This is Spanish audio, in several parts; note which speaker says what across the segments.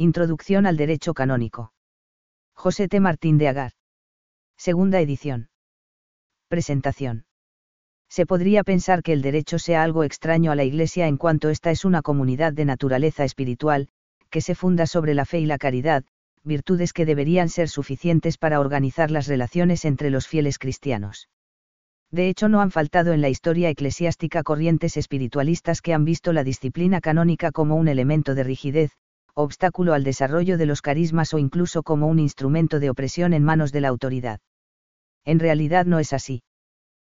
Speaker 1: Introducción al Derecho Canónico. José T. Martín de Agar. Segunda edición. Presentación. Se podría pensar que el derecho sea algo extraño a la Iglesia en cuanto esta es una comunidad de naturaleza espiritual, que se funda sobre la fe y la caridad, virtudes que deberían ser suficientes para organizar las relaciones entre los fieles cristianos. De hecho, no han faltado en la historia eclesiástica corrientes espiritualistas que han visto la disciplina canónica como un elemento de rigidez, obstáculo al desarrollo de los carismas o incluso como un instrumento de opresión en manos de la autoridad. En realidad no es así.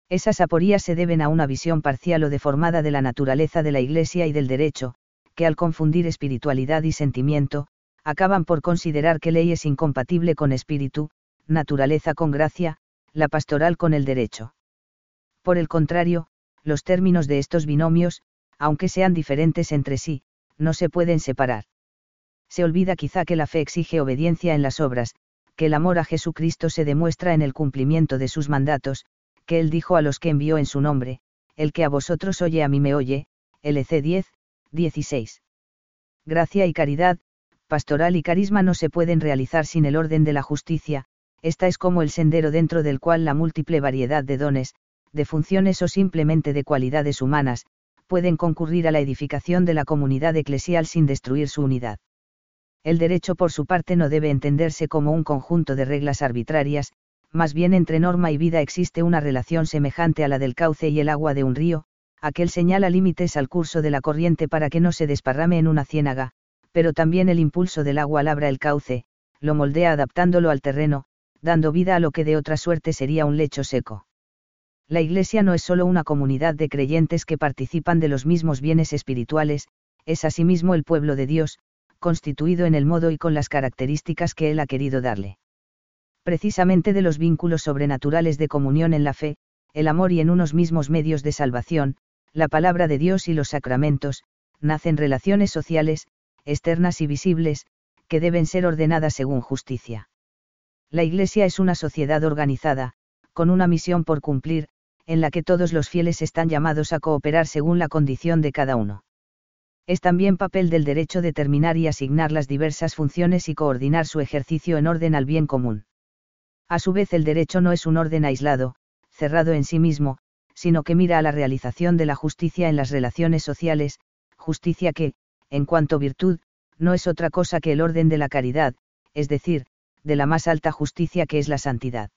Speaker 1: Esas aporías se deben a una visión parcial o deformada de la naturaleza de la Iglesia y del derecho, que al confundir espiritualidad y sentimiento, acaban por considerar que ley es incompatible con espíritu, naturaleza con gracia, la pastoral con el derecho. Por el contrario, los términos de estos binomios, aunque sean diferentes entre sí, no se pueden separar. Se olvida quizá que la fe exige obediencia en las obras, que el amor a Jesucristo se demuestra en el cumplimiento de sus mandatos, que él dijo a los que envió en su nombre, el que a vosotros oye a mí me oye, LC 10, 16. Gracia y caridad, pastoral y carisma no se pueden realizar sin el orden de la justicia, esta es como el sendero dentro del cual la múltiple variedad de dones, de funciones o simplemente de cualidades humanas, pueden concurrir a la edificación de la comunidad eclesial sin destruir su unidad. El derecho por su parte no debe entenderse como un conjunto de reglas arbitrarias, más bien entre norma y vida existe una relación semejante a la del cauce y el agua de un río, aquel señala límites al curso de la corriente para que no se desparrame en una ciénaga, pero también el impulso del agua labra el cauce, lo moldea adaptándolo al terreno, dando vida a lo que de otra suerte sería un lecho seco. La Iglesia no es solo una comunidad de creyentes que participan de los mismos bienes espirituales, es asimismo el pueblo de Dios, constituido en el modo y con las características que Él ha querido darle precisamente de los vínculos sobrenaturales de comunión en la fe, el amor y en unos mismos medios de salvación, la palabra de Dios y los sacramentos, nacen relaciones sociales, externas y visibles, que deben ser ordenadas según justicia. La Iglesia es una sociedad organizada, con una misión por cumplir, en la que todos los fieles están llamados a cooperar según la condición de cada uno. Es también papel del derecho determinar y asignar las diversas funciones y coordinar su ejercicio en orden al bien común. A su vez el derecho no es un orden aislado, cerrado en sí mismo, sino que mira a la realización de la justicia en las relaciones sociales, justicia que, en cuanto virtud, no es otra cosa que el orden de la caridad, es decir, de la más alta justicia que es la santidad.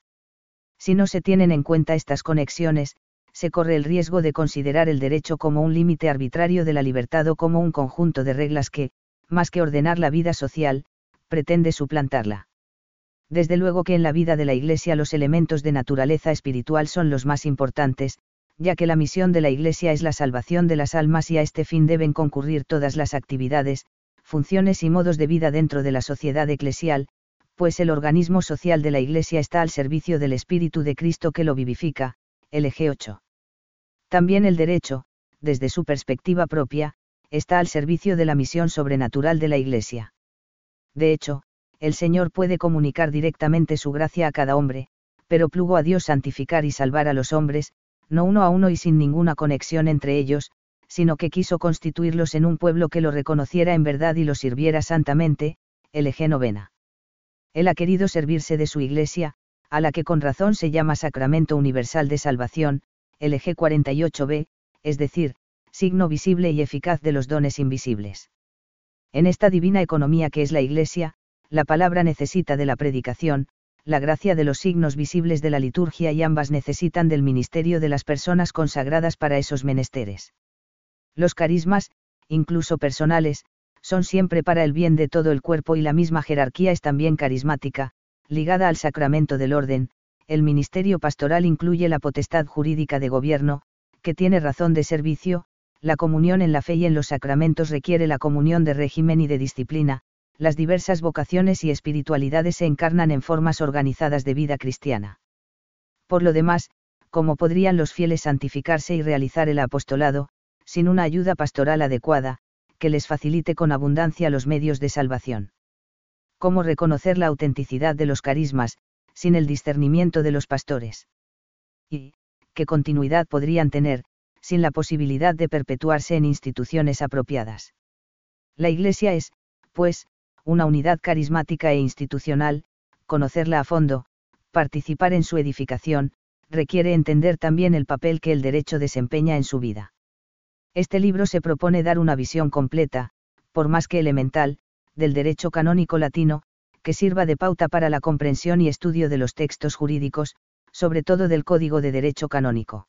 Speaker 1: Si no se tienen en cuenta estas conexiones, se corre el riesgo de considerar el derecho como un límite arbitrario de la libertad o como un conjunto de reglas que, más que ordenar la vida social, pretende suplantarla desde luego que en la vida de la Iglesia los elementos de naturaleza espiritual son los más importantes, ya que la misión de la Iglesia es la salvación de las almas y a este fin deben concurrir todas las actividades, funciones y modos de vida dentro de la sociedad eclesial, pues el organismo social de la Iglesia está al servicio del Espíritu de Cristo que lo vivifica, LG 8. También el derecho, desde su perspectiva propia, está al servicio de la misión sobrenatural de la Iglesia. De hecho, el Señor puede comunicar directamente su gracia a cada hombre, pero plugo a Dios santificar y salvar a los hombres, no uno a uno y sin ninguna conexión entre ellos, sino que quiso constituirlos en un pueblo que lo reconociera en verdad y lo sirviera santamente, LG novena. Él ha querido servirse de su iglesia, a la que con razón se llama Sacramento Universal de Salvación, LG 48b, es decir, signo visible y eficaz de los dones invisibles. En esta divina economía que es la Iglesia, la palabra necesita de la predicación, la gracia de los signos visibles de la liturgia y ambas necesitan del ministerio de las personas consagradas para esos menesteres. Los carismas, incluso personales, son siempre para el bien de todo el cuerpo y la misma jerarquía es también carismática, ligada al sacramento del orden, el ministerio pastoral incluye la potestad jurídica de gobierno, que tiene razón de servicio, la comunión en la fe y en los sacramentos requiere la comunión de régimen y de disciplina, las diversas vocaciones y espiritualidades se encarnan en formas organizadas de vida cristiana. Por lo demás, ¿cómo podrían los fieles santificarse y realizar el apostolado, sin una ayuda pastoral adecuada, que les facilite con abundancia los medios de salvación? ¿Cómo reconocer la autenticidad de los carismas, sin el discernimiento de los pastores? ¿Y, qué continuidad podrían tener, sin la posibilidad de perpetuarse en instituciones apropiadas? La Iglesia es, pues, una unidad carismática e institucional, conocerla a fondo, participar en su edificación, requiere entender también el papel que el derecho desempeña en su vida. Este libro se propone dar una visión completa, por más que elemental, del derecho canónico latino, que sirva de pauta para la comprensión y estudio de los textos jurídicos, sobre todo del Código de Derecho Canónico.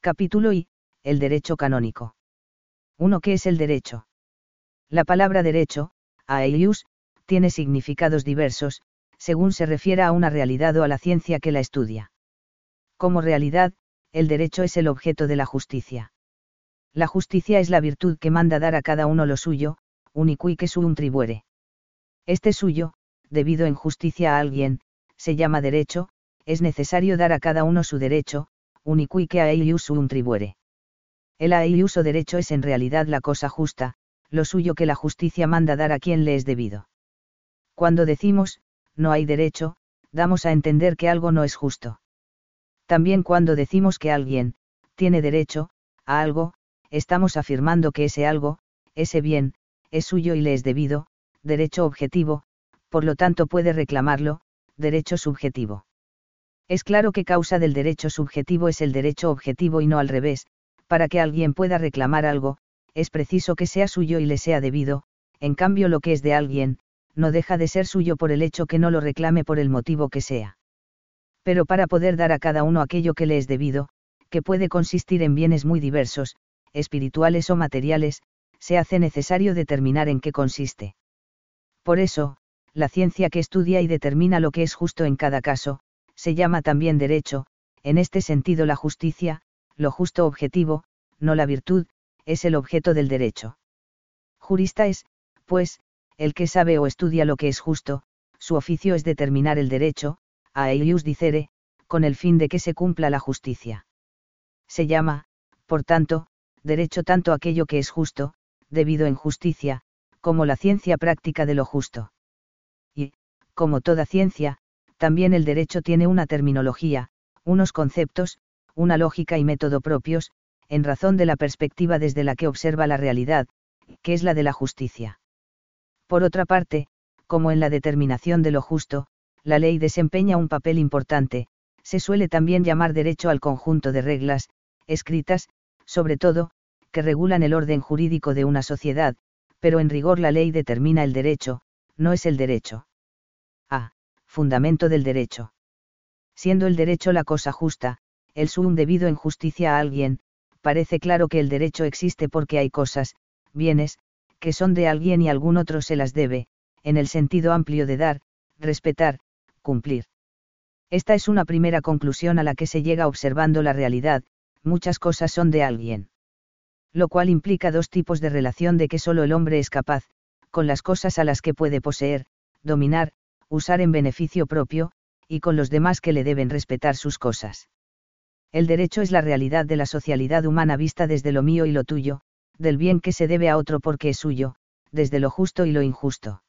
Speaker 1: Capítulo I. El derecho canónico. 1. ¿Qué es el derecho? La palabra derecho, aeius, tiene significados diversos, según se refiera a una realidad o a la ciencia que la estudia. Como realidad, el derecho es el objeto de la justicia. La justicia es la virtud que manda dar a cada uno lo suyo, unicui que un tribuere. Este suyo, debido en justicia a alguien, se llama derecho, es necesario dar a cada uno su derecho, unicui que a un tribuere. El aius o derecho es en realidad la cosa justa, lo suyo que la justicia manda dar a quien le es debido. Cuando decimos, no hay derecho, damos a entender que algo no es justo. También cuando decimos que alguien, tiene derecho, a algo, estamos afirmando que ese algo, ese bien, es suyo y le es debido, derecho objetivo, por lo tanto puede reclamarlo, derecho subjetivo. Es claro que causa del derecho subjetivo es el derecho objetivo y no al revés, para que alguien pueda reclamar algo, es preciso que sea suyo y le sea debido, en cambio lo que es de alguien, no deja de ser suyo por el hecho que no lo reclame por el motivo que sea. Pero para poder dar a cada uno aquello que le es debido, que puede consistir en bienes muy diversos, espirituales o materiales, se hace necesario determinar en qué consiste. Por eso, la ciencia que estudia y determina lo que es justo en cada caso, se llama también derecho, en este sentido la justicia, lo justo objetivo, no la virtud, es el objeto del derecho. Jurista es, pues, el que sabe o estudia lo que es justo, su oficio es determinar el derecho, a eius dicere, con el fin de que se cumpla la justicia. Se llama, por tanto, derecho tanto aquello que es justo, debido en justicia, como la ciencia práctica de lo justo. Y, como toda ciencia, también el derecho tiene una terminología, unos conceptos, una lógica y método propios, en razón de la perspectiva desde la que observa la realidad, que es la de la justicia. Por otra parte, como en la determinación de lo justo, la ley desempeña un papel importante, se suele también llamar derecho al conjunto de reglas, escritas, sobre todo, que regulan el orden jurídico de una sociedad, pero en rigor la ley determina el derecho, no es el derecho. A. Fundamento del derecho. Siendo el derecho la cosa justa, el sum debido en justicia a alguien, parece claro que el derecho existe porque hay cosas, bienes, que son de alguien y algún otro se las debe, en el sentido amplio de dar, respetar, cumplir. Esta es una primera conclusión a la que se llega observando la realidad, muchas cosas son de alguien. Lo cual implica dos tipos de relación de que solo el hombre es capaz, con las cosas a las que puede poseer, dominar, usar en beneficio propio, y con los demás que le deben respetar sus cosas. El derecho es la realidad de la socialidad humana vista desde lo mío y lo tuyo, del bien que se debe a otro porque es suyo, desde lo justo y lo injusto.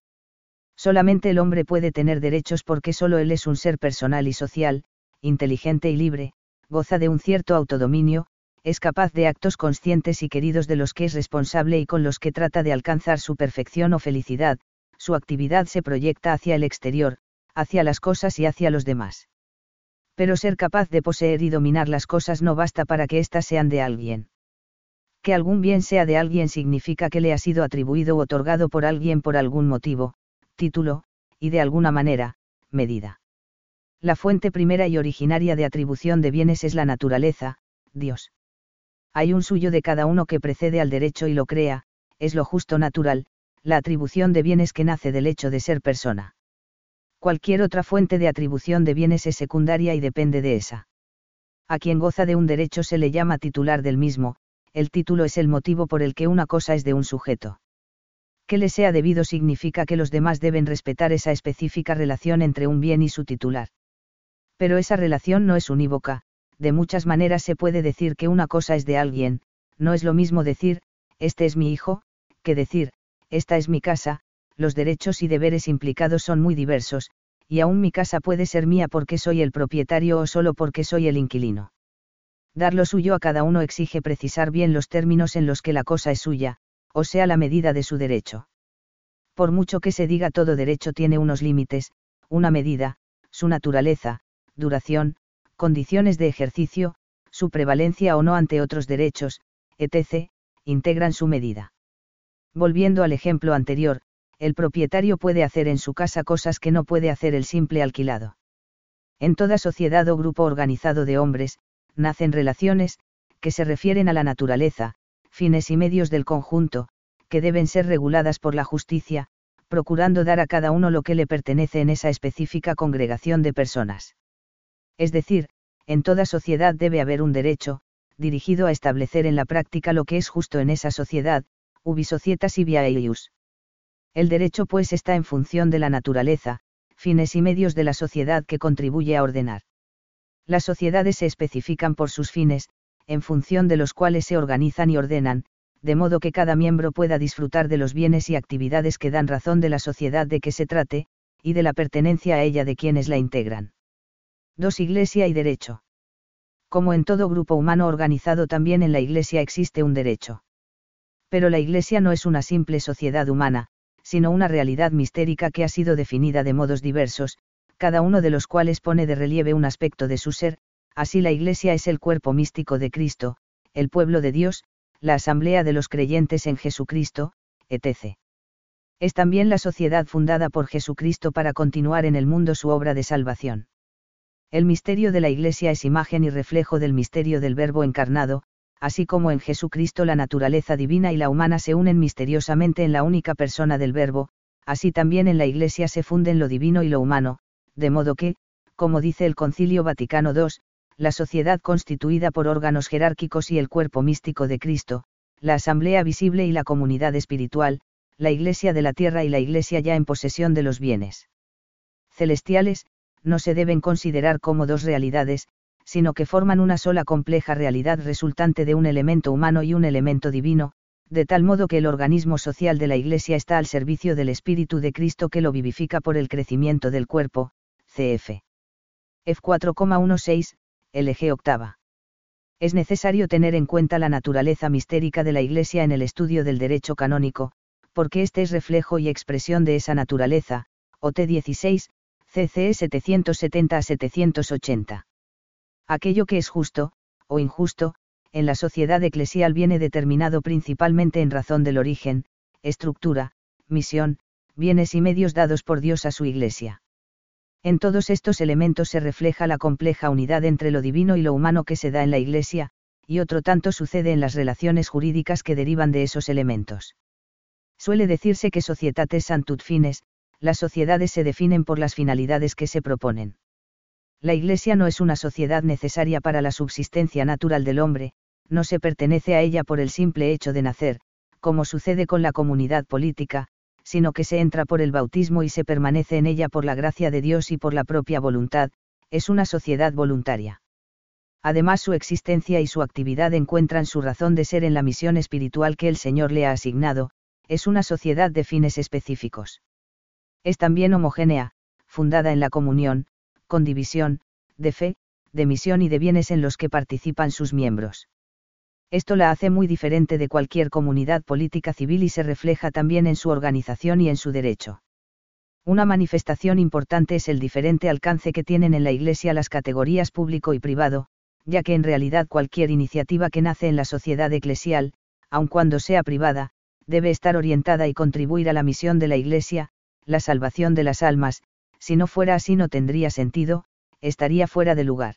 Speaker 1: Solamente el hombre puede tener derechos porque solo él es un ser personal y social, inteligente y libre, goza de un cierto autodominio, es capaz de actos conscientes y queridos de los que es responsable y con los que trata de alcanzar su perfección o felicidad, su actividad se proyecta hacia el exterior, hacia las cosas y hacia los demás. Pero ser capaz de poseer y dominar las cosas no basta para que éstas sean de alguien. Que algún bien sea de alguien significa que le ha sido atribuido u otorgado por alguien por algún motivo, título, y de alguna manera, medida. La fuente primera y originaria de atribución de bienes es la naturaleza, Dios. Hay un suyo de cada uno que precede al derecho y lo crea, es lo justo natural, la atribución de bienes que nace del hecho de ser persona. Cualquier otra fuente de atribución de bienes es secundaria y depende de esa. A quien goza de un derecho se le llama titular del mismo, el título es el motivo por el que una cosa es de un sujeto. Que le sea debido significa que los demás deben respetar esa específica relación entre un bien y su titular. Pero esa relación no es unívoca, de muchas maneras se puede decir que una cosa es de alguien, no es lo mismo decir, este es mi hijo, que decir, esta es mi casa, los derechos y deberes implicados son muy diversos, y aún mi casa puede ser mía porque soy el propietario o solo porque soy el inquilino. Dar lo suyo a cada uno exige precisar bien los términos en los que la cosa es suya, o sea la medida de su derecho. Por mucho que se diga todo derecho tiene unos límites, una medida, su naturaleza, duración, condiciones de ejercicio, su prevalencia o no ante otros derechos, etc., integran su medida. Volviendo al ejemplo anterior, el propietario puede hacer en su casa cosas que no puede hacer el simple alquilado. En toda sociedad o grupo organizado de hombres, nacen relaciones, que se refieren a la naturaleza, fines y medios del conjunto, que deben ser reguladas por la justicia, procurando dar a cada uno lo que le pertenece en esa específica congregación de personas. Es decir, en toda sociedad debe haber un derecho, dirigido a establecer en la práctica lo que es justo en esa sociedad, ubi societas y eius. El derecho pues está en función de la naturaleza, fines y medios de la sociedad que contribuye a ordenar. Las sociedades se especifican por sus fines, en función de los cuales se organizan y ordenan, de modo que cada miembro pueda disfrutar de los bienes y actividades que dan razón de la sociedad de que se trate, y de la pertenencia a ella de quienes la integran. 2. Iglesia y derecho. Como en todo grupo humano organizado también en la Iglesia existe un derecho. Pero la Iglesia no es una simple sociedad humana, sino una realidad mistérica que ha sido definida de modos diversos, cada uno de los cuales pone de relieve un aspecto de su ser, así la Iglesia es el cuerpo místico de Cristo, el pueblo de Dios, la asamblea de los creyentes en Jesucristo, etc. Es también la sociedad fundada por Jesucristo para continuar en el mundo su obra de salvación. El misterio de la Iglesia es imagen y reflejo del misterio del Verbo encarnado, así como en Jesucristo la naturaleza divina y la humana se unen misteriosamente en la única persona del Verbo, así también en la Iglesia se funden lo divino y lo humano, de modo que, como dice el Concilio Vaticano II, la sociedad constituida por órganos jerárquicos y el cuerpo místico de Cristo, la asamblea visible y la comunidad espiritual, la Iglesia de la tierra y la Iglesia ya en posesión de los bienes celestiales, no se deben considerar como dos realidades, sino que forman una sola compleja realidad resultante de un elemento humano y un elemento divino, de tal modo que el organismo social de la Iglesia está al servicio del Espíritu de Cristo que lo vivifica por el crecimiento del cuerpo, cf. F 4,16, LG octava. Es necesario tener en cuenta la naturaleza mistérica de la Iglesia en el estudio del derecho canónico, porque este es reflejo y expresión de esa naturaleza, OT 16, CCE 770 a 780. Aquello que es justo, o injusto, en la sociedad eclesial viene determinado principalmente en razón del origen, estructura, misión, bienes y medios dados por Dios a su Iglesia. En todos estos elementos se refleja la compleja unidad entre lo divino y lo humano que se da en la Iglesia, y otro tanto sucede en las relaciones jurídicas que derivan de esos elementos. Suele decirse que societates santut fines, las sociedades se definen por las finalidades que se proponen. La Iglesia no es una sociedad necesaria para la subsistencia natural del hombre, no se pertenece a ella por el simple hecho de nacer, como sucede con la comunidad política, sino que se entra por el bautismo y se permanece en ella por la gracia de Dios y por la propia voluntad, es una sociedad voluntaria. Además su existencia y su actividad encuentran su razón de ser en la misión espiritual que el Señor le ha asignado, es una sociedad de fines específicos. Es también homogénea, fundada en la comunión, con división, de fe, de misión y de bienes en los que participan sus miembros. Esto la hace muy diferente de cualquier comunidad política civil y se refleja también en su organización y en su derecho. Una manifestación importante es el diferente alcance que tienen en la Iglesia las categorías público y privado, ya que en realidad cualquier iniciativa que nace en la sociedad eclesial, aun cuando sea privada, debe estar orientada y contribuir a la misión de la Iglesia, la salvación de las almas, si no fuera así no tendría sentido, estaría fuera de lugar.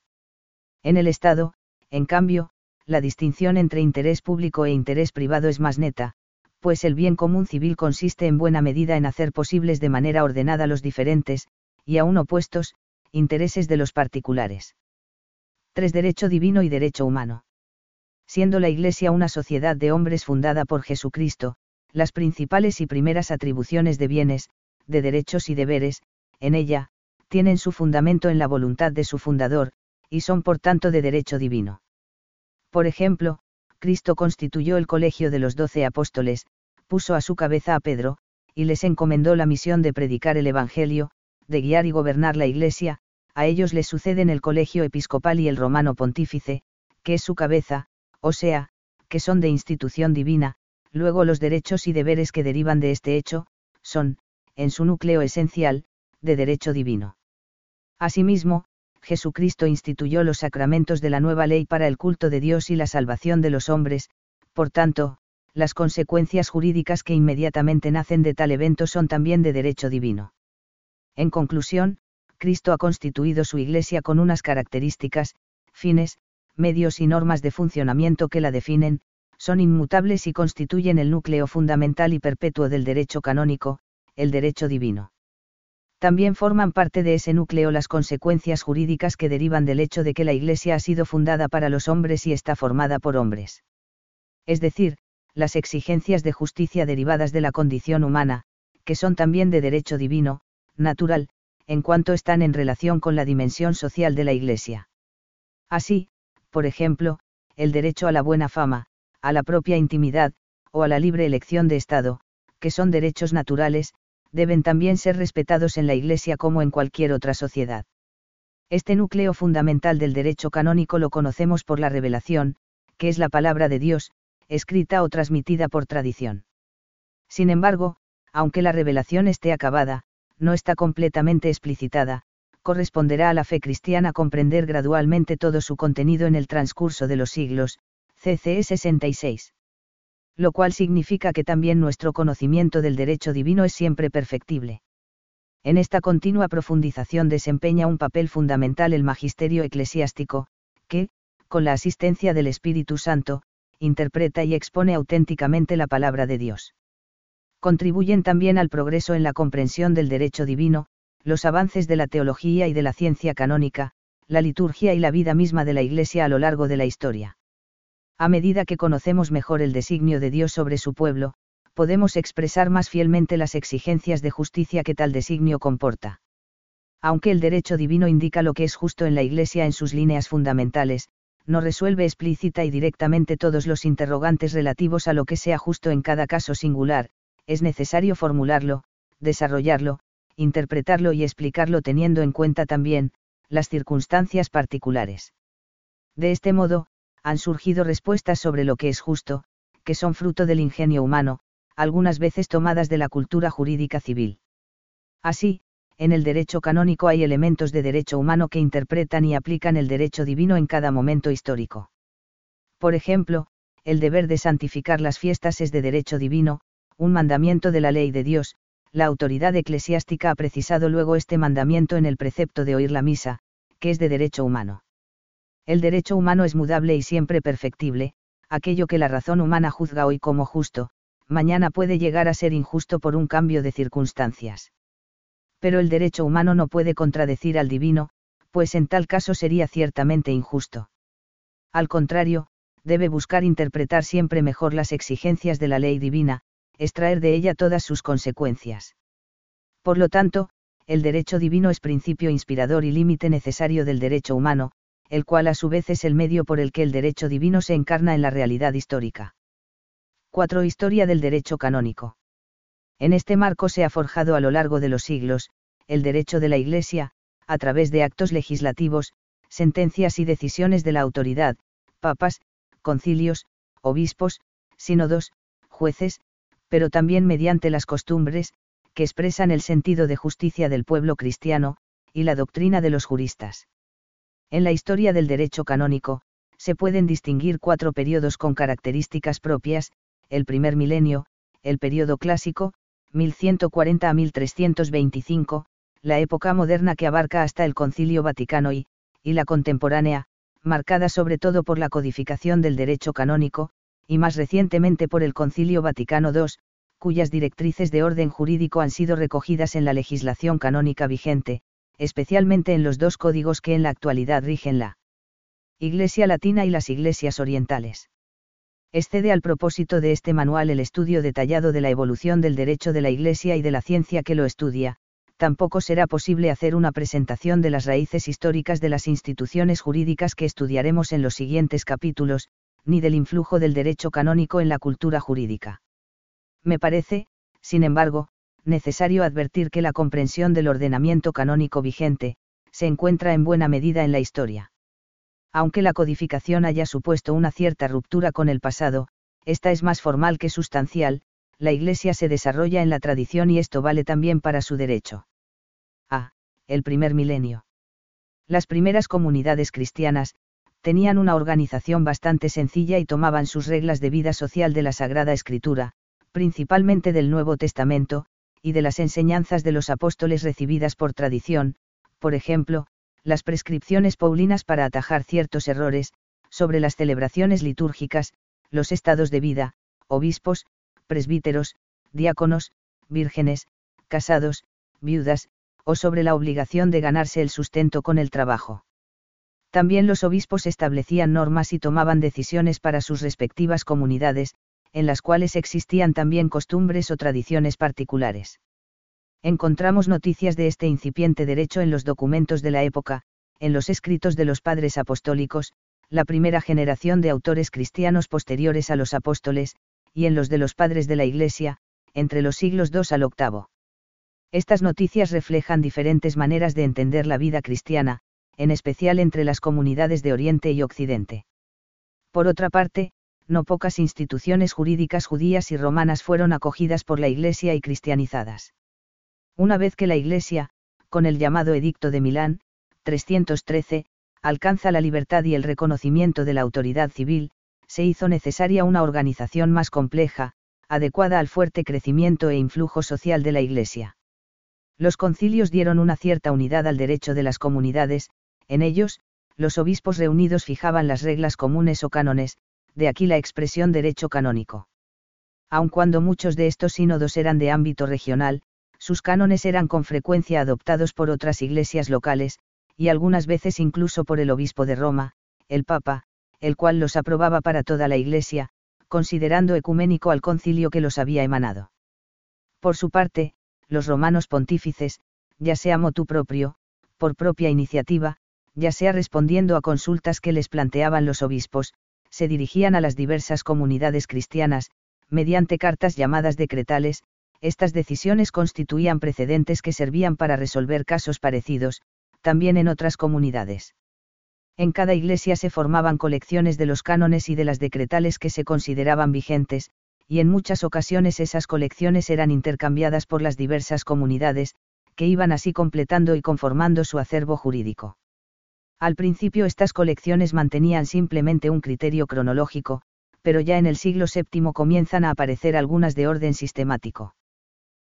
Speaker 1: En el Estado, en cambio, la distinción entre interés público e interés privado es más neta, pues el bien común civil consiste en buena medida en hacer posibles de manera ordenada los diferentes, y aún opuestos, intereses de los particulares. 3. Derecho divino y derecho humano. Siendo la Iglesia una sociedad de hombres fundada por Jesucristo, las principales y primeras atribuciones de bienes, de derechos y deberes, en ella, tienen su fundamento en la voluntad de su fundador, y son por tanto de derecho divino. Por ejemplo, Cristo constituyó el colegio de los doce apóstoles, puso a su cabeza a Pedro, y les encomendó la misión de predicar el Evangelio, de guiar y gobernar la Iglesia, a ellos les suceden el colegio episcopal y el romano pontífice, que es su cabeza, o sea, que son de institución divina, luego los derechos y deberes que derivan de este hecho, son, en su núcleo esencial, de derecho divino. Asimismo, Jesucristo instituyó los sacramentos de la nueva ley para el culto de Dios y la salvación de los hombres, por tanto, las consecuencias jurídicas que inmediatamente nacen de tal evento son también de derecho divino. En conclusión, Cristo ha constituido su Iglesia con unas características, fines, medios y normas de funcionamiento que la definen, son inmutables y constituyen el núcleo fundamental y perpetuo del derecho canónico, el derecho divino. También forman parte de ese núcleo las consecuencias jurídicas que derivan del hecho de que la Iglesia ha sido fundada para los hombres y está formada por hombres. Es decir, las exigencias de justicia derivadas de la condición humana, que son también de derecho divino, natural, en cuanto están en relación con la dimensión social de la Iglesia. Así, por ejemplo, el derecho a la buena fama, a la propia intimidad, o a la libre elección de Estado, que son derechos naturales, deben también ser respetados en la Iglesia como en cualquier otra sociedad. Este núcleo fundamental del derecho canónico lo conocemos por la revelación, que es la palabra de Dios, escrita o transmitida por tradición. Sin embargo, aunque la revelación esté acabada, no está completamente explicitada, corresponderá a la fe cristiana comprender gradualmente todo su contenido en el transcurso de los siglos, CCE 66. Lo cual significa que también nuestro conocimiento del derecho divino es siempre perfectible. En esta continua profundización desempeña un papel fundamental el magisterio eclesiástico, que, con la asistencia del Espíritu Santo, interpreta y expone auténticamente la palabra de Dios. Contribuyen también al progreso en la comprensión del derecho divino, los avances de la teología y de la ciencia canónica, la liturgia y la vida misma de la Iglesia a lo largo de la historia. A medida que conocemos mejor el designio de Dios sobre su pueblo, podemos expresar más fielmente las exigencias de justicia que tal designio comporta. Aunque el derecho divino indica lo que es justo en la Iglesia en sus líneas fundamentales, no resuelve explícita y directamente todos los interrogantes relativos a lo que sea justo en cada caso singular, es necesario formularlo, desarrollarlo, interpretarlo y explicarlo teniendo en cuenta también, las circunstancias particulares. De este modo, han surgido respuestas sobre lo que es justo, que son fruto del ingenio humano, algunas veces tomadas de la cultura jurídica civil. Así, en el derecho canónico hay elementos de derecho humano que interpretan y aplican el derecho divino en cada momento histórico. Por ejemplo, el deber de santificar las fiestas es de derecho divino, un mandamiento de la ley de Dios, la autoridad eclesiástica ha precisado luego este mandamiento en el precepto de oír la misa, que es de derecho humano. El derecho humano es mudable y siempre perfectible, aquello que la razón humana juzga hoy como justo, mañana puede llegar a ser injusto por un cambio de circunstancias pero el derecho humano no puede contradecir al divino, pues en tal caso sería ciertamente injusto. Al contrario, debe buscar interpretar siempre mejor las exigencias de la ley divina, extraer de ella todas sus consecuencias. Por lo tanto, el derecho divino es principio inspirador y límite necesario del derecho humano, el cual a su vez es el medio por el que el derecho divino se encarna en la realidad histórica. 4. Historia del derecho canónico. En este marco se ha forjado a lo largo de los siglos, el derecho de la Iglesia, a través de actos legislativos, sentencias y decisiones de la autoridad, papas, concilios, obispos, sínodos, jueces, pero también mediante las costumbres, que expresan el sentido de justicia del pueblo cristiano, y la doctrina de los juristas. En la historia del derecho canónico, se pueden distinguir cuatro periodos con características propias, el primer milenio, el periodo clásico, 1140 a 1325, la época moderna que abarca hasta el Concilio Vaticano y, y la contemporánea, marcada sobre todo por la codificación del derecho canónico, y más recientemente por el Concilio Vaticano II, cuyas directrices de orden jurídico han sido recogidas en la legislación canónica vigente, especialmente en los dos códigos que en la actualidad rigen la Iglesia Latina y las Iglesias Orientales excede al propósito de este manual el estudio detallado de la evolución del derecho de la Iglesia y de la ciencia que lo estudia, tampoco será posible hacer una presentación de las raíces históricas de las instituciones jurídicas que estudiaremos en los siguientes capítulos, ni del influjo del derecho canónico en la cultura jurídica. Me parece, sin embargo, necesario advertir que la comprensión del ordenamiento canónico vigente, se encuentra en buena medida en la historia. Aunque la codificación haya supuesto una cierta ruptura con el pasado, esta es más formal que sustancial, la Iglesia se desarrolla en la tradición y esto vale también para su derecho. A. El primer milenio. Las primeras comunidades cristianas, tenían una organización bastante sencilla y tomaban sus reglas de vida social de la Sagrada Escritura, principalmente del Nuevo Testamento, y de las enseñanzas de los apóstoles recibidas por tradición, por ejemplo, las prescripciones paulinas para atajar ciertos errores, sobre las celebraciones litúrgicas, los estados de vida, obispos, presbíteros, diáconos, vírgenes, casados, viudas, o sobre la obligación de ganarse el sustento con el trabajo. También los obispos establecían normas y tomaban decisiones para sus respectivas comunidades, en las cuales existían también costumbres o tradiciones particulares. Encontramos noticias de este incipiente derecho en los documentos de la época, en los escritos de los padres apostólicos, la primera generación de autores cristianos posteriores a los apóstoles, y en los de los padres de la Iglesia, entre los siglos II al VIII. Estas noticias reflejan diferentes maneras de entender la vida cristiana, en especial entre las comunidades de Oriente y Occidente. Por otra parte, no pocas instituciones jurídicas judías y romanas fueron acogidas por la Iglesia y cristianizadas. Una vez que la Iglesia, con el llamado Edicto de Milán, 313, alcanza la libertad y el reconocimiento de la autoridad civil, se hizo necesaria una organización más compleja, adecuada al fuerte crecimiento e influjo social de la Iglesia. Los concilios dieron una cierta unidad al derecho de las comunidades, en ellos, los obispos reunidos fijaban las reglas comunes o cánones, de aquí la expresión derecho canónico. Aun cuando muchos de estos sínodos eran de ámbito regional, sus cánones eran con frecuencia adoptados por otras iglesias locales, y algunas veces incluso por el obispo de Roma, el Papa, el cual los aprobaba para toda la iglesia, considerando ecuménico al concilio que los había emanado. Por su parte, los romanos pontífices, ya sea motu propio, por propia iniciativa, ya sea respondiendo a consultas que les planteaban los obispos, se dirigían a las diversas comunidades cristianas, mediante cartas llamadas decretales, estas decisiones constituían precedentes que servían para resolver casos parecidos, también en otras comunidades. En cada iglesia se formaban colecciones de los cánones y de las decretales que se consideraban vigentes, y en muchas ocasiones esas colecciones eran intercambiadas por las diversas comunidades, que iban así completando y conformando su acervo jurídico. Al principio estas colecciones mantenían simplemente un criterio cronológico, pero ya en el siglo VII comienzan a aparecer algunas de orden sistemático.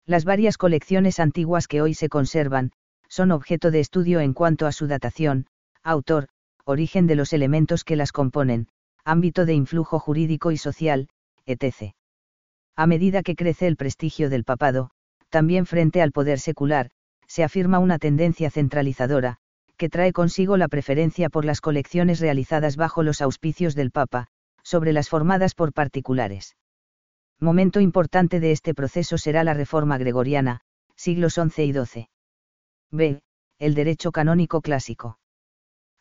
Speaker 1: Las varias colecciones antiguas que hoy se conservan, son objeto de estudio en cuanto a su datación, autor, origen de los elementos que las componen, ámbito de influjo jurídico y social, etc. A medida que crece el prestigio del papado, también frente al poder secular, se afirma una tendencia centralizadora, que trae consigo la preferencia por las colecciones realizadas bajo los auspicios del Papa, sobre las formadas por particulares. Momento importante de este proceso será la Reforma Gregoriana, siglos XI y XII. B. El derecho canónico clásico.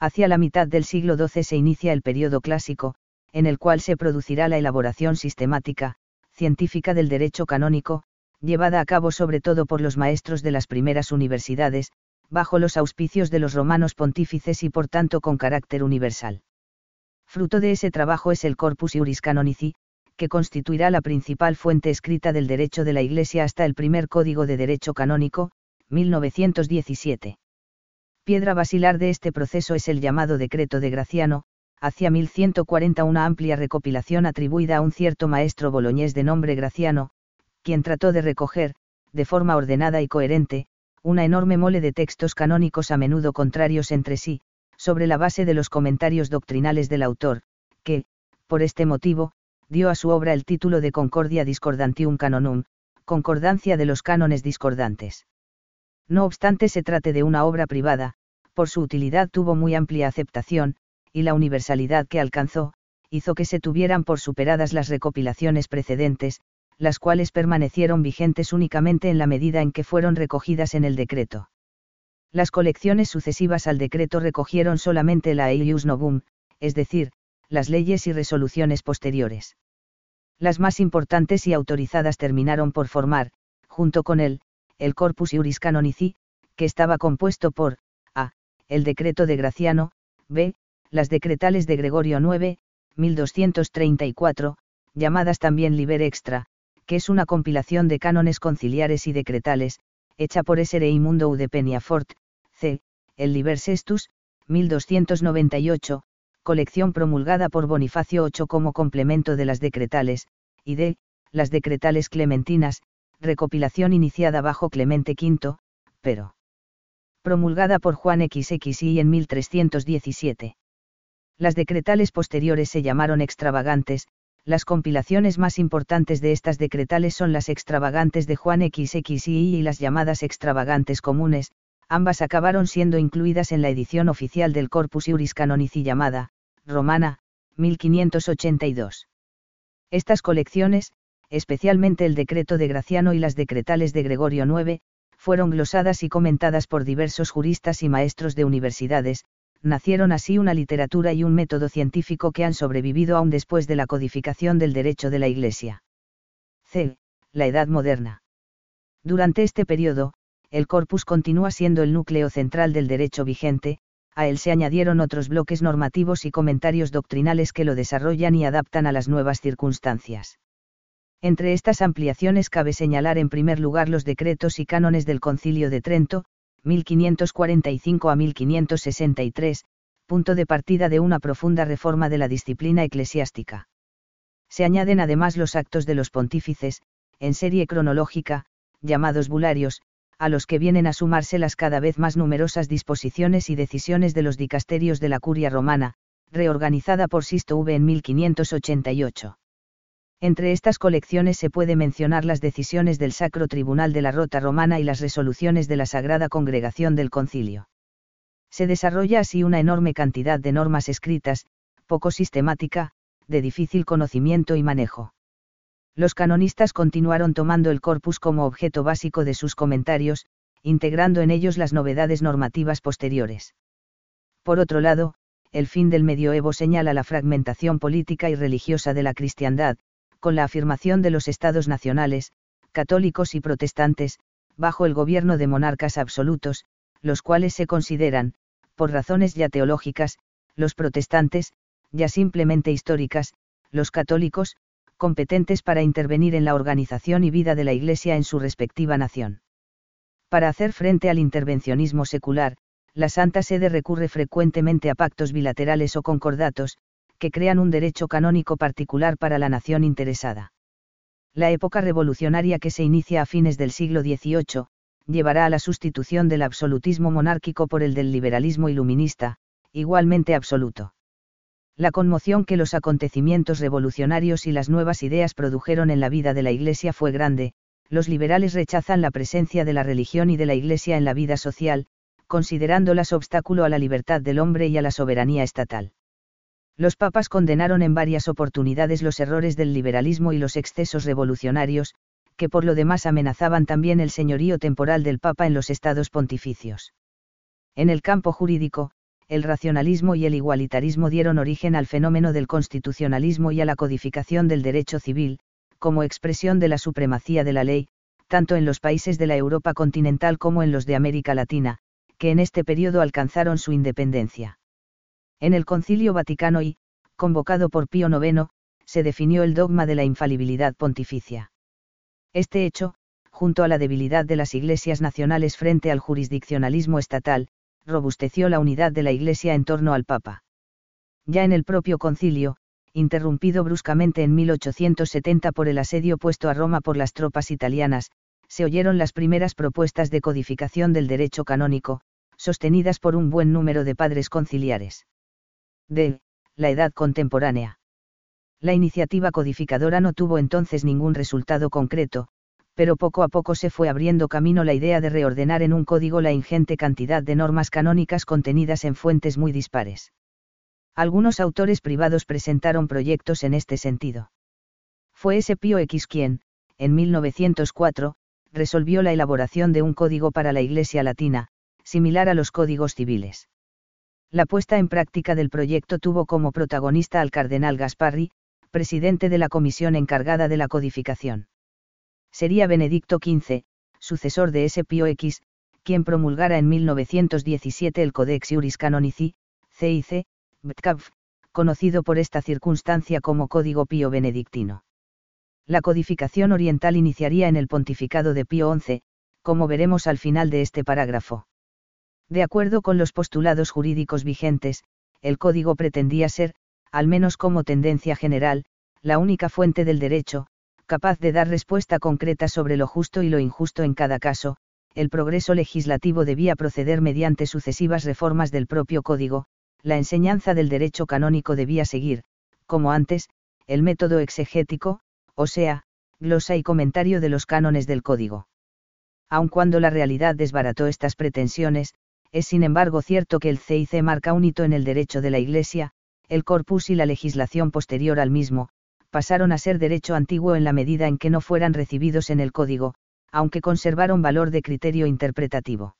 Speaker 1: Hacia la mitad del siglo XII se inicia el periodo clásico, en el cual se producirá la elaboración sistemática, científica del derecho canónico, llevada a cabo sobre todo por los maestros de las primeras universidades, bajo los auspicios de los romanos pontífices y por tanto con carácter universal. Fruto de ese trabajo es el Corpus Iuris Canonici, que constituirá la principal fuente escrita del derecho de la Iglesia hasta el primer Código de Derecho Canónico, 1917. Piedra basilar de este proceso es el llamado Decreto de Graciano, hacia 1140 una amplia recopilación atribuida a un cierto maestro boloñés de nombre Graciano, quien trató de recoger, de forma ordenada y coherente, una enorme mole de textos canónicos a menudo contrarios entre sí, sobre la base de los comentarios doctrinales del autor, que, por este motivo, dio a su obra el título de Concordia Discordantium Canonum, concordancia de los cánones discordantes. No obstante se trate de una obra privada, por su utilidad tuvo muy amplia aceptación, y la universalidad que alcanzó, hizo que se tuvieran por superadas las recopilaciones precedentes, las cuales permanecieron vigentes únicamente en la medida en que fueron recogidas en el decreto. Las colecciones sucesivas al decreto recogieron solamente la Eius Novum, es decir, las leyes y resoluciones posteriores. Las más importantes y autorizadas terminaron por formar, junto con él, el Corpus Iuris Canonici, que estaba compuesto por, a. el decreto de Graciano, b. las decretales de Gregorio IX, 1234, llamadas también Liber Extra, que es una compilación de cánones conciliares y decretales, hecha por S.R.I. Mundo de Peniafort, c. El Liber Sestus, 1298, colección promulgada por Bonifacio VIII como complemento de las decretales, y de, las decretales clementinas, recopilación iniciada bajo Clemente V, pero promulgada por Juan XXI en 1317. Las decretales posteriores se llamaron extravagantes, las compilaciones más importantes de estas decretales son las extravagantes de Juan XXI y las llamadas extravagantes comunes, ambas acabaron siendo incluidas en la edición oficial del Corpus Iuris Canonici llamada, Romana, 1582. Estas colecciones, especialmente el decreto de Graciano y las decretales de Gregorio IX, fueron glosadas y comentadas por diversos juristas y maestros de universidades, nacieron así una literatura y un método científico que han sobrevivido aún después de la codificación del derecho de la Iglesia. C. La Edad Moderna. Durante este periodo, el corpus continúa siendo el núcleo central del derecho vigente, a él se añadieron otros bloques normativos y comentarios doctrinales que lo desarrollan y adaptan a las nuevas circunstancias. Entre estas ampliaciones cabe señalar en primer lugar los decretos y cánones del Concilio de Trento, 1545 a 1563, punto de partida de una profunda reforma de la disciplina eclesiástica. Se añaden además los actos de los pontífices, en serie cronológica, llamados bularios, a los que vienen a sumarse las cada vez más numerosas disposiciones y decisiones de los dicasterios de la curia romana, reorganizada por Sisto V en 1588. Entre estas colecciones se puede mencionar las decisiones del Sacro Tribunal de la Rota Romana y las resoluciones de la Sagrada Congregación del Concilio. Se desarrolla así una enorme cantidad de normas escritas, poco sistemática, de difícil conocimiento y manejo. Los canonistas continuaron tomando el corpus como objeto básico de sus comentarios, integrando en ellos las novedades normativas posteriores. Por otro lado, el fin del medioevo señala la fragmentación política y religiosa de la cristiandad, con la afirmación de los estados nacionales, católicos y protestantes, bajo el gobierno de monarcas absolutos, los cuales se consideran, por razones ya teológicas, los protestantes, ya simplemente históricas, los católicos, competentes para intervenir en la organización y vida de la Iglesia en su respectiva nación. Para hacer frente al intervencionismo secular, la Santa Sede recurre frecuentemente a pactos bilaterales o concordatos, que crean un derecho canónico particular para la nación interesada. La época revolucionaria que se inicia a fines del siglo XVIII, llevará a la sustitución del absolutismo monárquico por el del liberalismo iluminista, igualmente absoluto. La conmoción que los acontecimientos revolucionarios y las nuevas ideas produjeron en la vida de la Iglesia fue grande, los liberales rechazan la presencia de la religión y de la Iglesia en la vida social, considerándolas obstáculo a la libertad del hombre y a la soberanía estatal. Los papas condenaron en varias oportunidades los errores del liberalismo y los excesos revolucionarios, que por lo demás amenazaban también el señorío temporal del papa en los estados pontificios. En el campo jurídico, el racionalismo y el igualitarismo dieron origen al fenómeno del constitucionalismo y a la codificación del derecho civil, como expresión de la supremacía de la ley, tanto en los países de la Europa continental como en los de América Latina, que en este periodo alcanzaron su independencia. En el Concilio Vaticano I, convocado por Pío IX, se definió el dogma de la infalibilidad pontificia. Este hecho, junto a la debilidad de las iglesias nacionales frente al jurisdiccionalismo estatal, robusteció la unidad de la Iglesia en torno al Papa. Ya en el propio concilio, interrumpido bruscamente en 1870 por el asedio puesto a Roma por las tropas italianas, se oyeron las primeras propuestas de codificación del derecho canónico, sostenidas por un buen número de padres conciliares de la edad contemporánea. La iniciativa codificadora no tuvo entonces ningún resultado concreto, pero poco a poco se fue abriendo camino la idea de reordenar en un código la ingente cantidad de normas canónicas contenidas en fuentes muy dispares. Algunos autores privados presentaron proyectos en este sentido. Fue ese Pío X quien, en 1904, resolvió la elaboración de un código para la Iglesia Latina, similar a los códigos civiles. La puesta en práctica del proyecto tuvo como protagonista al cardenal Gasparri, presidente de la comisión encargada de la codificación. Sería Benedicto XV, sucesor de S. Pío X, quien promulgara en 1917 el Codex Iuris Canonici, CIC, BTCAV, conocido por esta circunstancia como Código Pío Benedictino. La codificación oriental iniciaría en el pontificado de Pío XI, como veremos al final de este parágrafo. De acuerdo con los postulados jurídicos vigentes, el código pretendía ser, al menos como tendencia general, la única fuente del derecho, capaz de dar respuesta concreta sobre lo justo y lo injusto en cada caso, el progreso legislativo debía proceder mediante sucesivas reformas del propio código, la enseñanza del derecho canónico debía seguir, como antes, el método exegético, o sea, glosa y comentario de los cánones del código. Aun cuando la realidad desbarató estas pretensiones, es sin embargo cierto que el CIC marca un hito en el derecho de la Iglesia, el corpus y la legislación posterior al mismo, pasaron a ser derecho antiguo en la medida en que no fueran recibidos en el código, aunque conservaron valor de criterio interpretativo.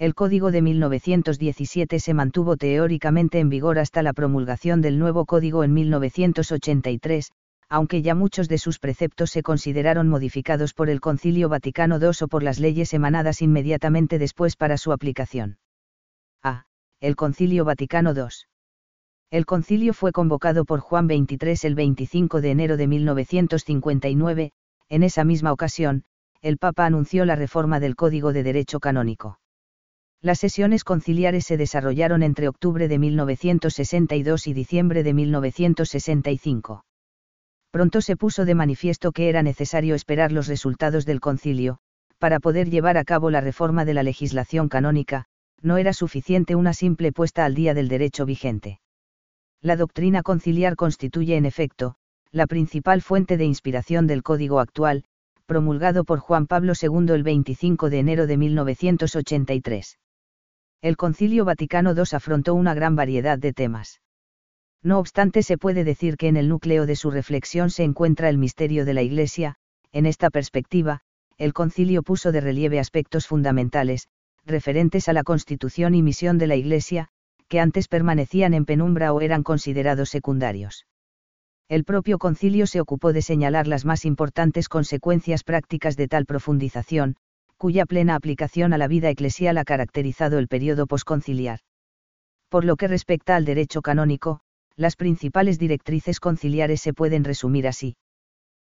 Speaker 1: El Código de 1917 se mantuvo teóricamente en vigor hasta la promulgación del nuevo Código en 1983, aunque ya muchos de sus preceptos se consideraron modificados por el Concilio Vaticano II o por las leyes emanadas inmediatamente después para su aplicación. A. El Concilio Vaticano II. El concilio fue convocado por Juan XXIII el 25 de enero de 1959, en esa misma ocasión, el Papa anunció la reforma del Código de Derecho Canónico. Las sesiones conciliares se desarrollaron entre octubre de 1962 y diciembre de 1965. Pronto se puso de manifiesto que era necesario esperar los resultados del concilio, para poder llevar a cabo la reforma de la legislación canónica, no era suficiente una simple puesta al día del derecho vigente. La doctrina conciliar constituye en efecto, la principal fuente de inspiración del código actual, promulgado por Juan Pablo II el 25 de enero de 1983. El Concilio Vaticano II afrontó una gran variedad de temas. No obstante, se puede decir que en el núcleo de su reflexión se encuentra el misterio de la Iglesia, en esta perspectiva, el concilio puso de relieve aspectos fundamentales, referentes a la constitución y misión de la Iglesia, que antes permanecían en penumbra o eran considerados secundarios. El propio concilio se ocupó de señalar las más importantes consecuencias prácticas de tal profundización, cuya plena aplicación a la vida eclesial ha caracterizado el periodo posconciliar. Por lo que respecta al derecho canónico, las principales directrices conciliares se pueden resumir así.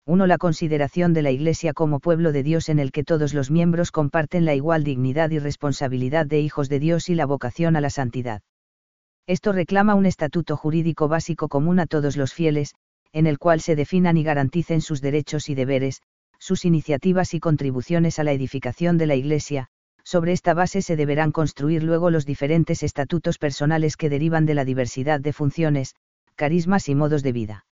Speaker 1: 1. La consideración de la Iglesia como pueblo de Dios en el que todos los miembros comparten la igual dignidad y responsabilidad de hijos de Dios y la vocación a la santidad. Esto reclama un estatuto jurídico básico común a todos los fieles, en el cual se definan y garanticen sus derechos y deberes, sus iniciativas y contribuciones a la edificación de la Iglesia, sobre esta base se deberán construir luego los diferentes estatutos personales que derivan de la diversidad de funciones, carismas y modos de vida.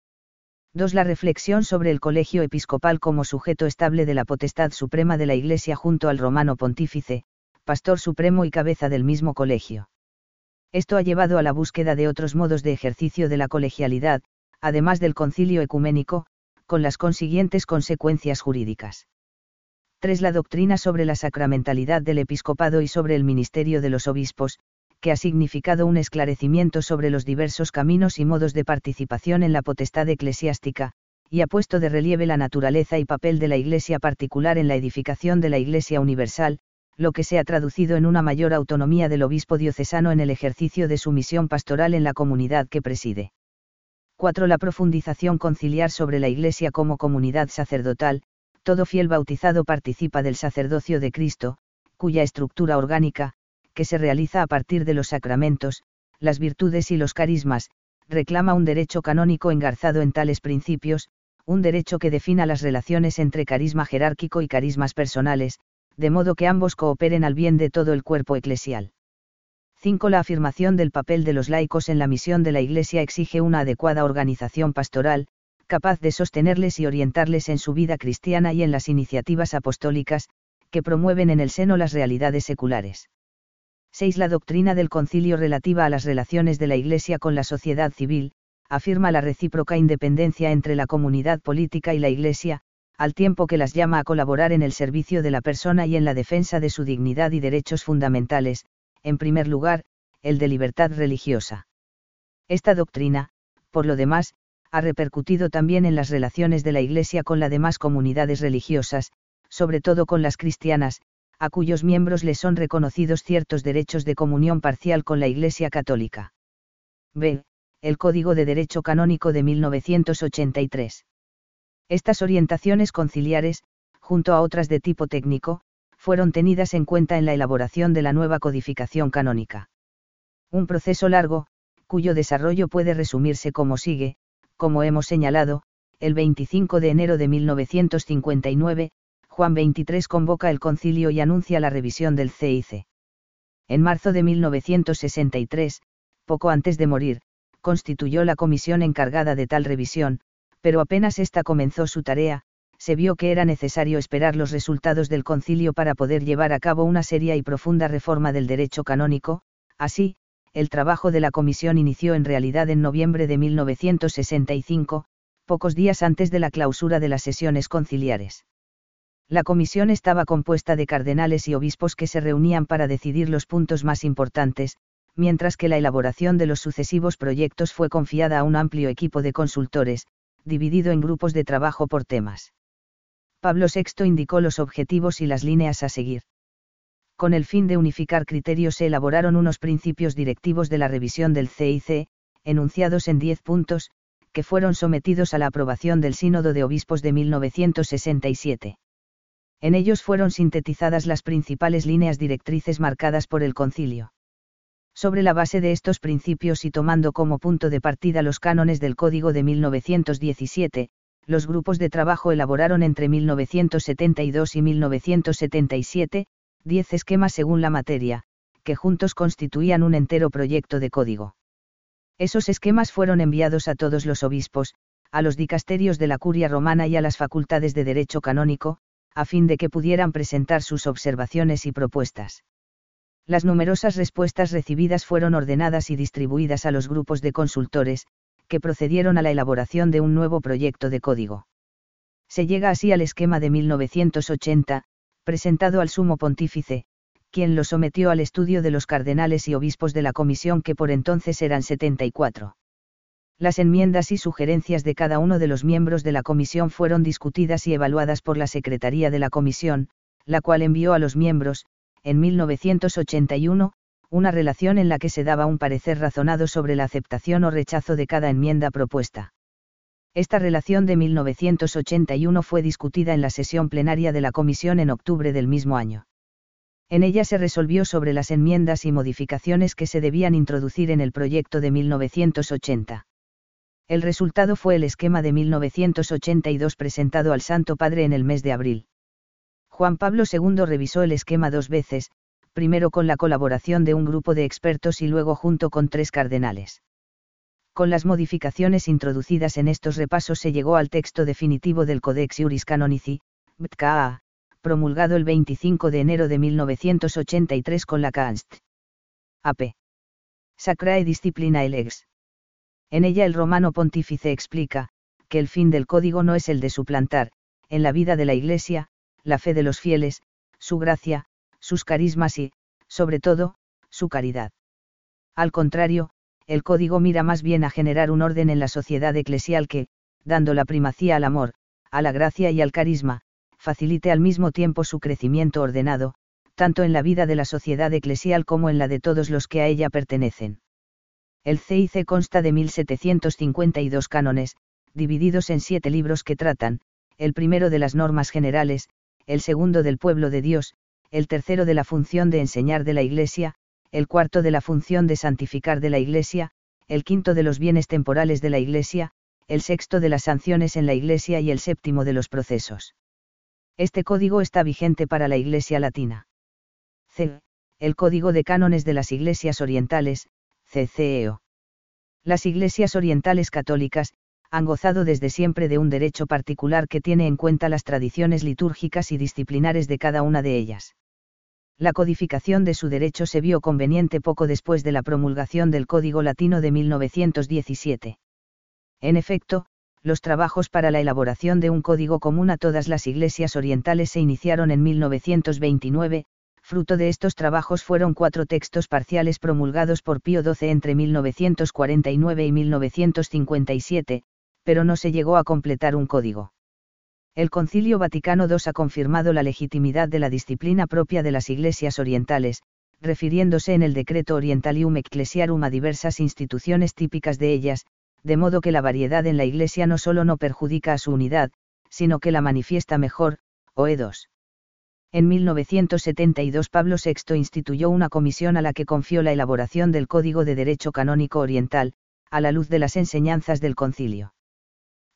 Speaker 1: 2. La reflexión sobre el colegio episcopal como sujeto estable de la potestad suprema de la Iglesia junto al romano pontífice, pastor supremo y cabeza del mismo colegio. Esto ha llevado a la búsqueda de otros modos de ejercicio de la colegialidad, además del concilio ecuménico, con las consiguientes consecuencias jurídicas. 3. La doctrina sobre la sacramentalidad del episcopado y sobre el ministerio de los obispos, que ha significado un esclarecimiento sobre los diversos caminos y modos de participación en la potestad eclesiástica, y ha puesto de relieve la naturaleza y papel de la Iglesia particular en la edificación de la Iglesia universal, lo que se ha traducido en una mayor autonomía del obispo diocesano en el ejercicio de su misión pastoral en la comunidad que preside. 4. La profundización conciliar sobre la Iglesia como comunidad sacerdotal, todo fiel bautizado participa del sacerdocio de Cristo, cuya estructura orgánica, que se realiza a partir de los sacramentos, las virtudes y los carismas, reclama un derecho canónico engarzado en tales principios, un derecho que defina las relaciones entre carisma jerárquico y carismas personales, de modo que ambos cooperen al bien de todo el cuerpo eclesial. 5. La afirmación del papel de los laicos en la misión de la Iglesia exige una adecuada organización pastoral, capaz de sostenerles y orientarles en su vida cristiana y en las iniciativas apostólicas, que promueven en el seno las realidades seculares. 6. La doctrina del concilio relativa a las relaciones de la Iglesia con la sociedad civil, afirma la recíproca independencia entre la comunidad política y la Iglesia, al tiempo que las llama a colaborar en el servicio de la persona y en la defensa de su dignidad y derechos fundamentales, en primer lugar, el de libertad religiosa. Esta doctrina, por lo demás, ha repercutido también en las relaciones de la Iglesia con las demás comunidades religiosas, sobre todo con las cristianas, a cuyos miembros les son reconocidos ciertos derechos de comunión parcial con la Iglesia católica. B. El Código de Derecho Canónico de 1983. Estas orientaciones conciliares, junto a otras de tipo técnico, fueron tenidas en cuenta en la elaboración de la nueva codificación canónica. Un proceso largo, cuyo desarrollo puede resumirse como sigue, como hemos señalado, el 25 de enero de 1959, Juan XXIII convoca el concilio y anuncia la revisión del CIC. En marzo de 1963, poco antes de morir, constituyó la comisión encargada de tal revisión, pero apenas ésta comenzó su tarea, se vio que era necesario esperar los resultados del concilio para poder llevar a cabo una seria y profunda reforma del derecho canónico, así, el trabajo de la comisión inició en realidad en noviembre de 1965, pocos días antes de la clausura de las sesiones conciliares. La comisión estaba compuesta de cardenales y obispos que se reunían para decidir los puntos más importantes, mientras que la elaboración de los sucesivos proyectos fue confiada a un amplio equipo de consultores, dividido en grupos de trabajo por temas. Pablo VI indicó los objetivos y las líneas a seguir. Con el fin de unificar criterios se elaboraron unos principios directivos de la revisión del CIC, enunciados en diez puntos, que fueron sometidos a la aprobación del Sínodo de Obispos de 1967. En ellos fueron sintetizadas las principales líneas directrices marcadas por el concilio. Sobre la base de estos principios y tomando como punto de partida los cánones del Código de 1917, los grupos de trabajo elaboraron entre 1972 y 1977, 10 esquemas según la materia, que juntos constituían un entero proyecto de código. Esos esquemas fueron enviados a todos los obispos, a los dicasterios de la curia romana y a las facultades de derecho canónico, a fin de que pudieran presentar sus observaciones y propuestas. Las numerosas respuestas recibidas fueron ordenadas y distribuidas a los grupos de consultores, que procedieron a la elaboración de un nuevo proyecto de código. Se llega así al esquema de 1980, presentado al sumo pontífice, quien lo sometió al estudio de los cardenales y obispos de la comisión que por entonces eran 74. Las enmiendas y sugerencias de cada uno de los miembros de la comisión fueron discutidas y evaluadas por la Secretaría de la comisión, la cual envió a los miembros, en 1981, una relación en la que se daba un parecer razonado sobre la aceptación o rechazo de cada enmienda propuesta. Esta relación de 1981 fue discutida en la sesión plenaria de la Comisión en octubre del mismo año. En ella se resolvió sobre las enmiendas y modificaciones que se debían introducir en el proyecto de 1980. El resultado fue el esquema de 1982 presentado al Santo Padre en el mes de abril. Juan Pablo II revisó el esquema dos veces, primero con la colaboración de un grupo de expertos y luego junto con tres cardenales. Con las modificaciones introducidas en estos repasos se llegó al texto definitivo del Codex Iuris Canonici, BTKA, promulgado el 25 de enero de 1983 con la Canst. AP. Sacrae Disciplina Elex. En ella el romano pontífice explica, que el fin del código no es el de suplantar, en la vida de la Iglesia, la fe de los fieles, su gracia, sus carismas y, sobre todo, su caridad. Al contrario, el código mira más bien a generar un orden en la sociedad eclesial que, dando la primacía al amor, a la gracia y al carisma, facilite al mismo tiempo su crecimiento ordenado, tanto en la vida de la sociedad eclesial como en la de todos los que a ella pertenecen. El CIC consta de 1752 cánones, divididos en siete libros que tratan, el primero de las normas generales, el segundo del pueblo de Dios, el tercero de la función de enseñar de la Iglesia, el cuarto de la función de santificar de la Iglesia, el quinto de los bienes temporales de la Iglesia, el sexto de las sanciones en la Iglesia y el séptimo de los procesos. Este código está vigente para la Iglesia latina. C. El Código de Cánones de las Iglesias Orientales, CCEO. Las iglesias orientales católicas, han gozado desde siempre de un derecho particular que tiene en cuenta las tradiciones litúrgicas y disciplinares de cada una de ellas. La codificación de su derecho se vio conveniente poco después de la promulgación del Código Latino de 1917. En efecto, los trabajos para la elaboración de un código común a todas las iglesias orientales se iniciaron en 1929, fruto de estos trabajos fueron cuatro textos parciales promulgados por Pío XII entre 1949 y 1957, pero no se llegó a completar un código. El Concilio Vaticano II ha confirmado la legitimidad de la disciplina propia de las iglesias orientales, refiriéndose en el decreto Orientalium Ecclesiarum a diversas instituciones típicas de ellas, de modo que la variedad en la Iglesia no solo no perjudica a su unidad, sino que la manifiesta mejor, OE 2. En 1972 Pablo VI instituyó una comisión a la que confió la elaboración del Código de Derecho Canónico Oriental, a la luz de las enseñanzas del concilio.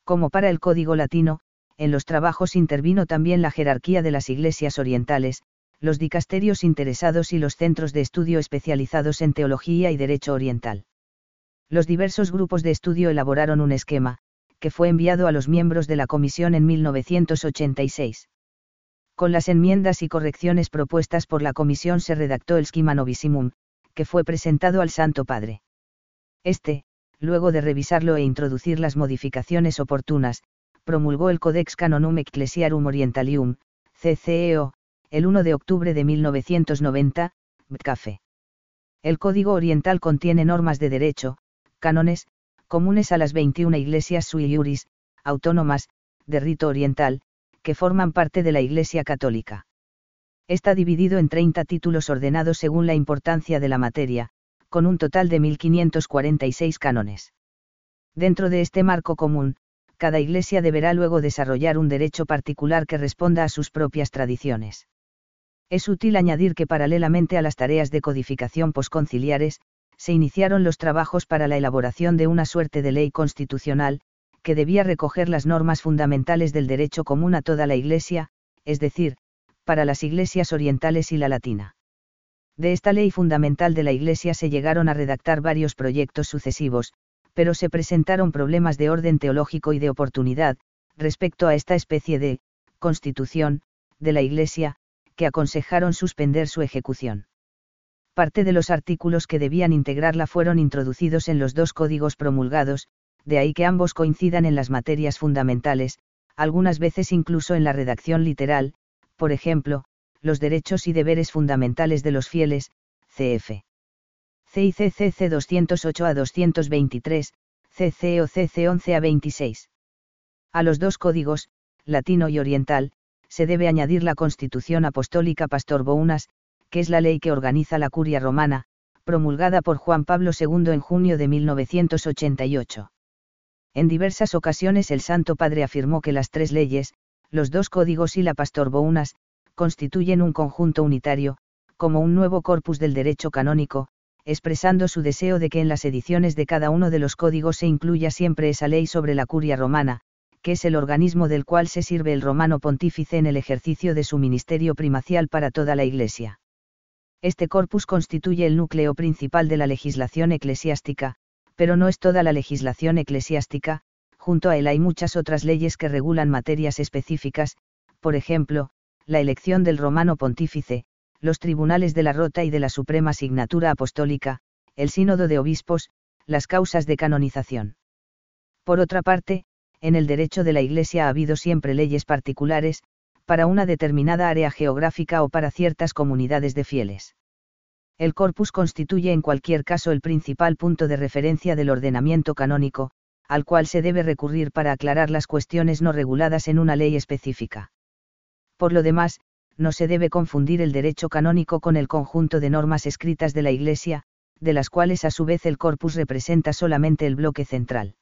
Speaker 1: Como para el Código Latino, en los trabajos intervino también la jerarquía de las iglesias orientales, los dicasterios interesados y los centros de estudio especializados en teología y derecho oriental. Los diversos grupos de estudio elaboraron un esquema, que fue enviado a los miembros de la comisión en 1986. Con las enmiendas y correcciones propuestas por la comisión se redactó el Schema Novissimum, que fue presentado al Santo Padre. Este, luego de revisarlo e introducir las modificaciones oportunas, promulgó el Codex Canonum Ecclesiarum Orientalium, CCEO, el 1 de octubre de 1990, BCAFE. El Código Oriental contiene normas de derecho, cánones, comunes a las 21 iglesias sui iuris, autónomas, de rito oriental, que forman parte de la Iglesia Católica. Está dividido en 30 títulos ordenados según la importancia de la materia, con un total de 1.546 cánones. Dentro de este marco común, cada iglesia deberá luego desarrollar un derecho particular que responda a sus propias tradiciones. Es útil añadir que paralelamente a las tareas de codificación posconciliares, se iniciaron los trabajos para la elaboración de una suerte de ley constitucional, que debía recoger las normas fundamentales del derecho común a toda la Iglesia, es decir, para las iglesias orientales y la latina. De esta ley fundamental de la Iglesia se llegaron a redactar varios proyectos sucesivos, pero se presentaron problemas de orden teológico y de oportunidad, respecto a esta especie de constitución de la Iglesia, que aconsejaron suspender su ejecución. Parte de los artículos que debían integrarla fueron introducidos en los dos códigos promulgados, de ahí que ambos coincidan en las materias fundamentales, algunas veces incluso en la redacción literal, por ejemplo, los derechos y deberes fundamentales de los fieles, cf. CICCC 208 a 223, CC o CC 11 a 26. A los dos códigos, latino y oriental, se debe añadir la Constitución Apostólica Pastor Bounas, que es la ley que organiza la curia romana, promulgada por Juan Pablo II en junio de 1988. En diversas ocasiones el Santo Padre afirmó que las tres leyes, los dos códigos y la Pastor Bounas, constituyen un conjunto unitario, como un nuevo corpus del derecho canónico, expresando su deseo de que en las ediciones de cada uno de los códigos se incluya siempre esa ley sobre la curia romana, que es el organismo del cual se sirve el romano pontífice en el ejercicio de su ministerio primacial para toda la Iglesia. Este corpus constituye el núcleo principal de la legislación eclesiástica, pero no es toda la legislación eclesiástica, junto a él hay muchas otras leyes que regulan materias específicas, por ejemplo, la elección del romano pontífice, los tribunales de la Rota y de la Suprema Signatura Apostólica, el sínodo de obispos, las causas de canonización. Por otra parte, en el derecho de la Iglesia ha habido siempre leyes particulares, para una determinada área geográfica o para ciertas comunidades de fieles. El corpus constituye en cualquier caso el principal punto de referencia del ordenamiento canónico, al cual se debe recurrir para aclarar las cuestiones no reguladas en una ley específica. Por lo demás, no se debe confundir el derecho canónico con el conjunto de normas escritas de la Iglesia, de las cuales a su vez el corpus representa solamente el bloque central.